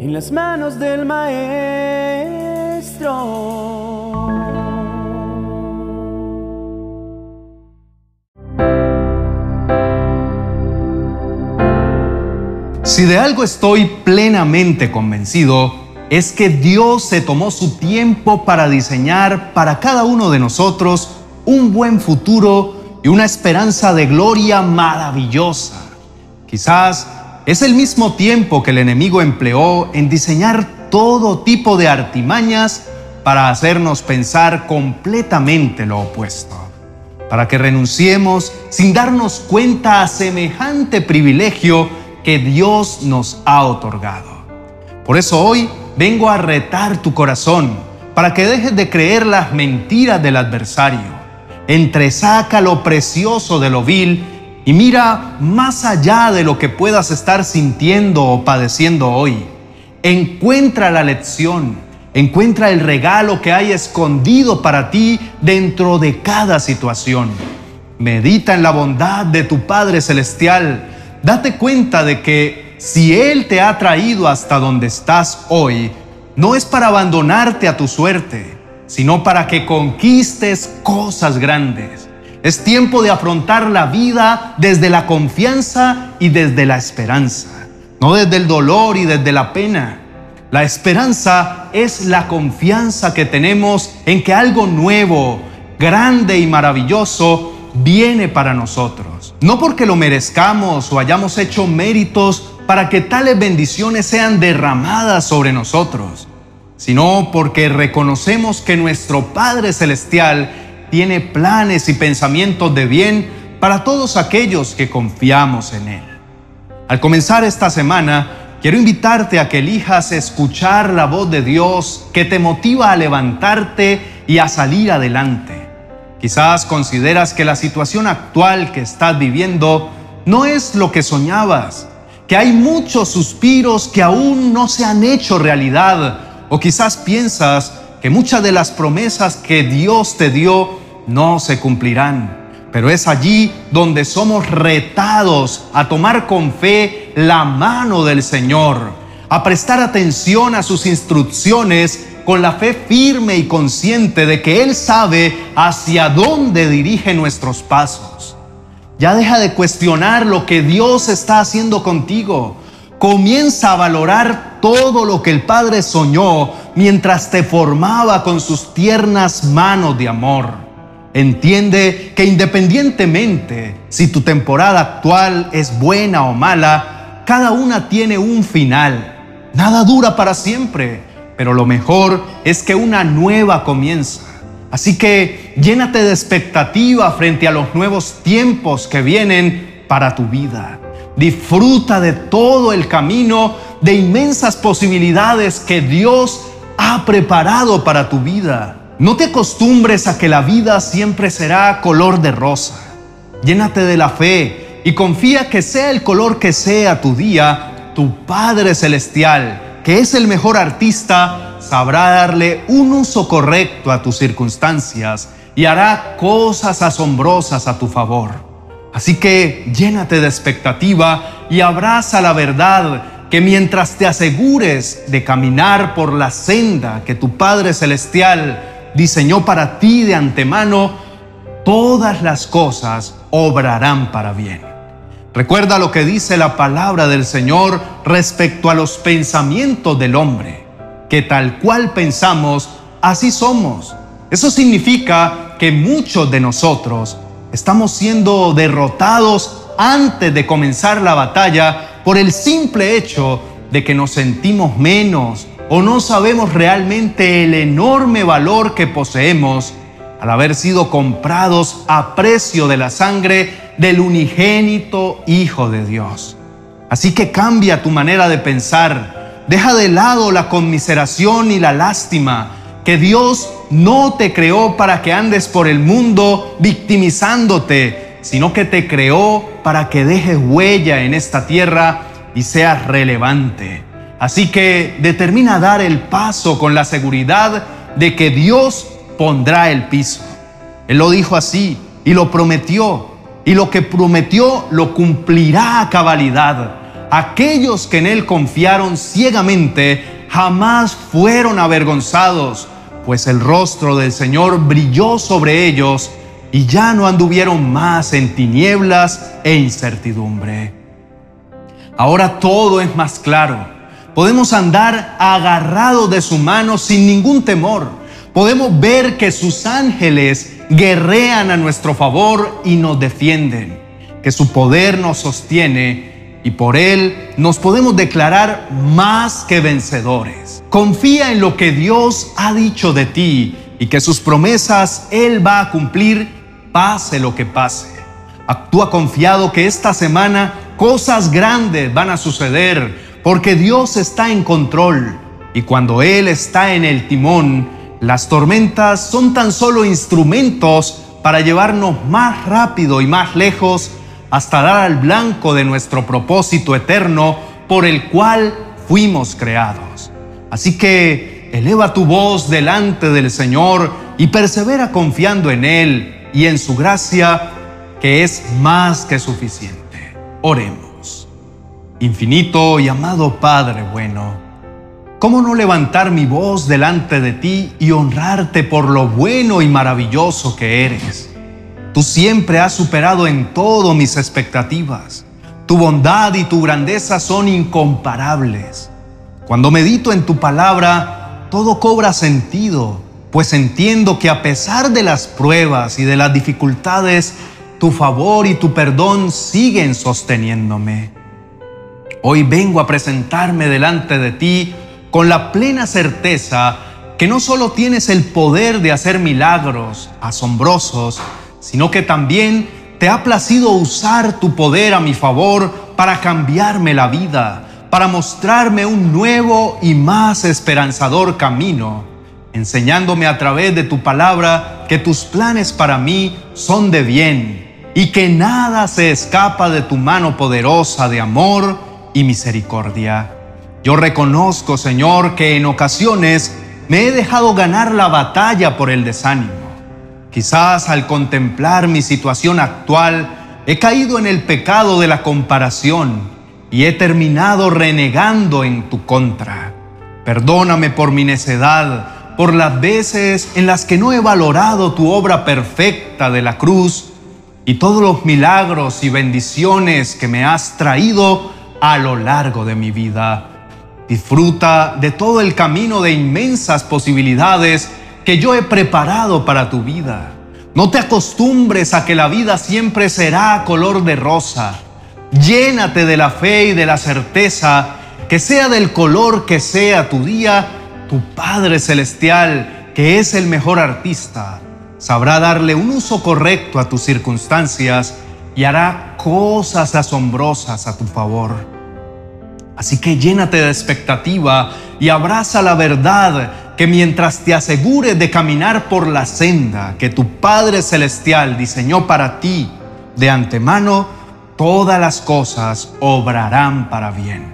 en las manos del Maestro. Si de algo estoy plenamente convencido, es que Dios se tomó su tiempo para diseñar para cada uno de nosotros un buen futuro y una esperanza de gloria maravillosa. Quizás es el mismo tiempo que el enemigo empleó en diseñar todo tipo de artimañas para hacernos pensar completamente lo opuesto, para que renunciemos sin darnos cuenta a semejante privilegio que Dios nos ha otorgado. Por eso hoy vengo a retar tu corazón para que dejes de creer las mentiras del adversario. Entresaca lo precioso de lo vil y mira más allá de lo que puedas estar sintiendo o padeciendo hoy. Encuentra la lección, encuentra el regalo que hay escondido para ti dentro de cada situación. Medita en la bondad de tu Padre Celestial. Date cuenta de que si Él te ha traído hasta donde estás hoy, no es para abandonarte a tu suerte, sino para que conquistes cosas grandes. Es tiempo de afrontar la vida desde la confianza y desde la esperanza, no desde el dolor y desde la pena. La esperanza es la confianza que tenemos en que algo nuevo, grande y maravilloso viene para nosotros. No porque lo merezcamos o hayamos hecho méritos para que tales bendiciones sean derramadas sobre nosotros, sino porque reconocemos que nuestro Padre Celestial tiene planes y pensamientos de bien para todos aquellos que confiamos en Él. Al comenzar esta semana, quiero invitarte a que elijas escuchar la voz de Dios que te motiva a levantarte y a salir adelante. Quizás consideras que la situación actual que estás viviendo no es lo que soñabas, que hay muchos suspiros que aún no se han hecho realidad, o quizás piensas que muchas de las promesas que Dios te dio no se cumplirán. Pero es allí donde somos retados a tomar con fe la mano del Señor, a prestar atención a sus instrucciones con la fe firme y consciente de que Él sabe hacia dónde dirige nuestros pasos. Ya deja de cuestionar lo que Dios está haciendo contigo. Comienza a valorar todo lo que el Padre soñó mientras te formaba con sus tiernas manos de amor. Entiende que independientemente si tu temporada actual es buena o mala, cada una tiene un final. Nada dura para siempre, pero lo mejor es que una nueva comienza. Así que llénate de expectativa frente a los nuevos tiempos que vienen para tu vida. Disfruta de todo el camino de inmensas posibilidades que Dios ha preparado para tu vida. No te acostumbres a que la vida siempre será color de rosa. Llénate de la fe y confía que sea el color que sea tu día, tu Padre Celestial, que es el mejor artista, sabrá darle un uso correcto a tus circunstancias y hará cosas asombrosas a tu favor. Así que llénate de expectativa y abraza la verdad que mientras te asegures de caminar por la senda que tu Padre Celestial diseñó para ti de antemano, todas las cosas obrarán para bien. Recuerda lo que dice la palabra del Señor respecto a los pensamientos del hombre, que tal cual pensamos, así somos. Eso significa que muchos de nosotros estamos siendo derrotados antes de comenzar la batalla por el simple hecho de que nos sentimos menos o no sabemos realmente el enorme valor que poseemos al haber sido comprados a precio de la sangre del unigénito Hijo de Dios. Así que cambia tu manera de pensar, deja de lado la conmiseración y la lástima, que Dios no te creó para que andes por el mundo victimizándote, sino que te creó para que dejes huella en esta tierra y seas relevante. Así que determina dar el paso con la seguridad de que Dios pondrá el piso. Él lo dijo así y lo prometió. Y lo que prometió lo cumplirá a cabalidad. aquellos que en Él confiaron ciegamente jamás fueron avergonzados, pues el rostro del Señor brilló sobre ellos y ya no anduvieron más en tinieblas e incertidumbre. Ahora todo es más claro. Podemos andar agarrados de su mano sin ningún temor. Podemos ver que sus ángeles guerrean a nuestro favor y nos defienden, que su poder nos sostiene y por él nos podemos declarar más que vencedores. Confía en lo que Dios ha dicho de ti y que sus promesas Él va a cumplir pase lo que pase. Actúa confiado que esta semana cosas grandes van a suceder porque Dios está en control y cuando Él está en el timón, las tormentas son tan solo instrumentos para llevarnos más rápido y más lejos hasta dar al blanco de nuestro propósito eterno por el cual fuimos creados. Así que eleva tu voz delante del Señor y persevera confiando en Él y en su gracia, que es más que suficiente. Oremos. Infinito y amado Padre bueno, ¿cómo no levantar mi voz delante de ti y honrarte por lo bueno y maravilloso que eres? Tú siempre has superado en todo mis expectativas. Tu bondad y tu grandeza son incomparables. Cuando medito en tu palabra, todo cobra sentido pues entiendo que a pesar de las pruebas y de las dificultades, tu favor y tu perdón siguen sosteniéndome. Hoy vengo a presentarme delante de ti con la plena certeza que no solo tienes el poder de hacer milagros asombrosos, sino que también te ha placido usar tu poder a mi favor para cambiarme la vida, para mostrarme un nuevo y más esperanzador camino enseñándome a través de tu palabra que tus planes para mí son de bien y que nada se escapa de tu mano poderosa de amor y misericordia. Yo reconozco, Señor, que en ocasiones me he dejado ganar la batalla por el desánimo. Quizás al contemplar mi situación actual, he caído en el pecado de la comparación y he terminado renegando en tu contra. Perdóname por mi necedad por las veces en las que no he valorado tu obra perfecta de la cruz y todos los milagros y bendiciones que me has traído a lo largo de mi vida. Disfruta de todo el camino de inmensas posibilidades que yo he preparado para tu vida. No te acostumbres a que la vida siempre será color de rosa. Llénate de la fe y de la certeza que sea del color que sea tu día, tu Padre Celestial, que es el mejor artista, sabrá darle un uso correcto a tus circunstancias y hará cosas asombrosas a tu favor. Así que llénate de expectativa y abraza la verdad que mientras te asegures de caminar por la senda que tu Padre Celestial diseñó para ti de antemano, todas las cosas obrarán para bien.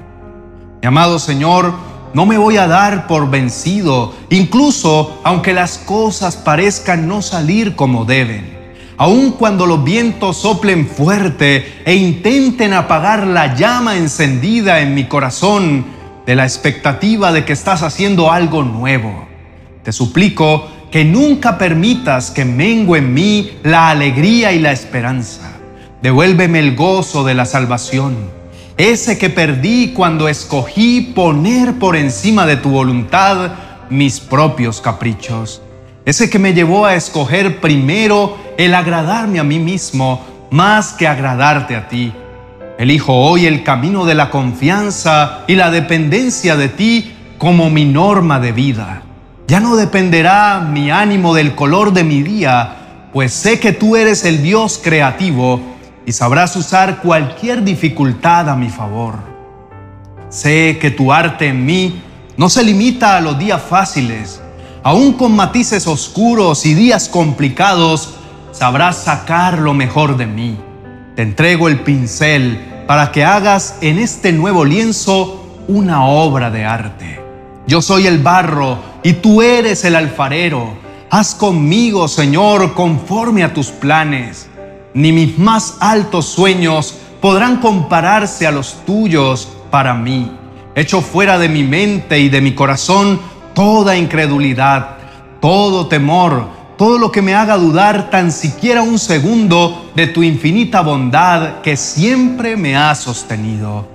Mi amado Señor, no me voy a dar por vencido, incluso aunque las cosas parezcan no salir como deben. Aun cuando los vientos soplen fuerte e intenten apagar la llama encendida en mi corazón de la expectativa de que estás haciendo algo nuevo. Te suplico que nunca permitas que mengue en mí la alegría y la esperanza. Devuélveme el gozo de la salvación ese que perdí cuando escogí poner por encima de tu voluntad mis propios caprichos, ese que me llevó a escoger primero el agradarme a mí mismo más que agradarte a ti. Elijo hoy el camino de la confianza y la dependencia de ti como mi norma de vida. Ya no dependerá mi ánimo del color de mi día, pues sé que tú eres el Dios creativo y sabrás usar cualquier dificultad a mi favor. Sé que tu arte en mí no se limita a los días fáciles, aún con matices oscuros y días complicados, sabrás sacar lo mejor de mí. Te entrego el pincel para que hagas en este nuevo lienzo una obra de arte. Yo soy el barro y tú eres el alfarero. Haz conmigo, Señor, conforme a tus planes ni mis más altos sueños podrán compararse a los tuyos para mí. Echo fuera de mi mente y de mi corazón toda incredulidad, todo temor, todo lo que me haga dudar tan siquiera un segundo de tu infinita bondad que siempre me ha sostenido.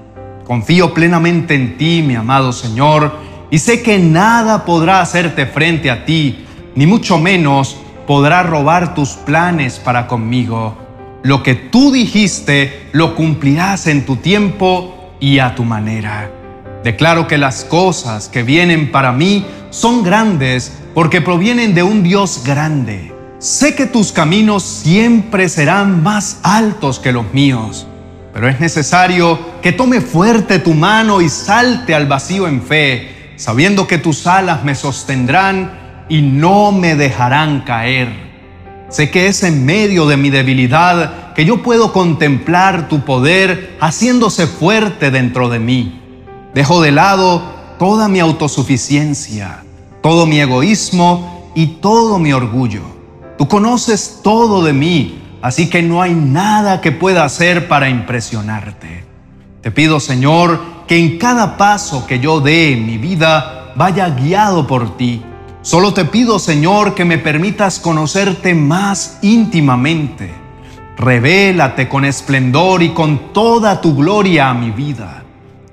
Confío plenamente en ti, mi amado Señor, y sé que nada podrá hacerte frente a ti, ni mucho menos podrá robar tus planes para conmigo. Lo que tú dijiste lo cumplirás en tu tiempo y a tu manera. Declaro que las cosas que vienen para mí son grandes porque provienen de un Dios grande. Sé que tus caminos siempre serán más altos que los míos, pero es necesario que tome fuerte tu mano y salte al vacío en fe, sabiendo que tus alas me sostendrán y no me dejarán caer. Sé que es en medio de mi debilidad que yo puedo contemplar tu poder haciéndose fuerte dentro de mí. Dejo de lado toda mi autosuficiencia todo mi egoísmo y todo mi orgullo. Tú conoces todo de mí, así que no hay nada que pueda hacer para impresionarte. Te pido, Señor, que en cada paso que yo dé en mi vida vaya guiado por ti. Solo te pido, Señor, que me permitas conocerte más íntimamente. Revélate con esplendor y con toda tu gloria a mi vida.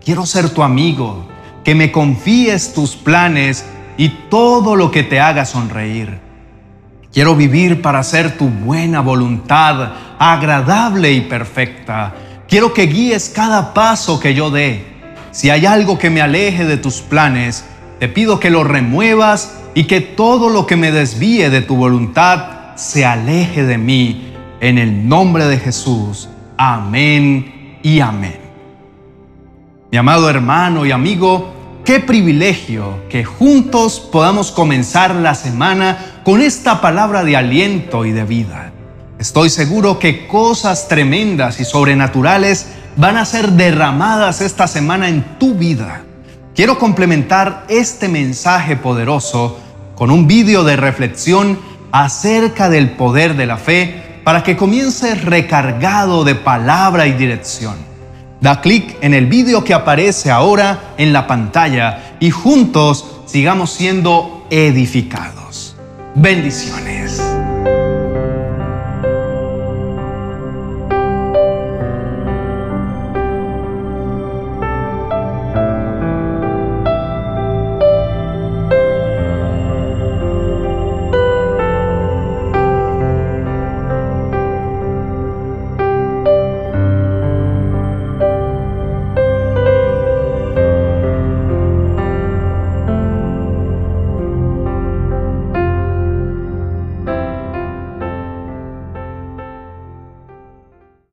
Quiero ser tu amigo, que me confíes tus planes y todo lo que te haga sonreír. Quiero vivir para hacer tu buena voluntad, agradable y perfecta. Quiero que guíes cada paso que yo dé. Si hay algo que me aleje de tus planes, te pido que lo remuevas y que todo lo que me desvíe de tu voluntad se aleje de mí. En el nombre de Jesús. Amén y amén. Mi amado hermano y amigo, Qué privilegio que juntos podamos comenzar la semana con esta palabra de aliento y de vida. Estoy seguro que cosas tremendas y sobrenaturales van a ser derramadas esta semana en tu vida. Quiero complementar este mensaje poderoso con un vídeo de reflexión acerca del poder de la fe para que comiences recargado de palabra y dirección. Da clic en el vídeo que aparece ahora en la pantalla y juntos sigamos siendo edificados. Bendiciones.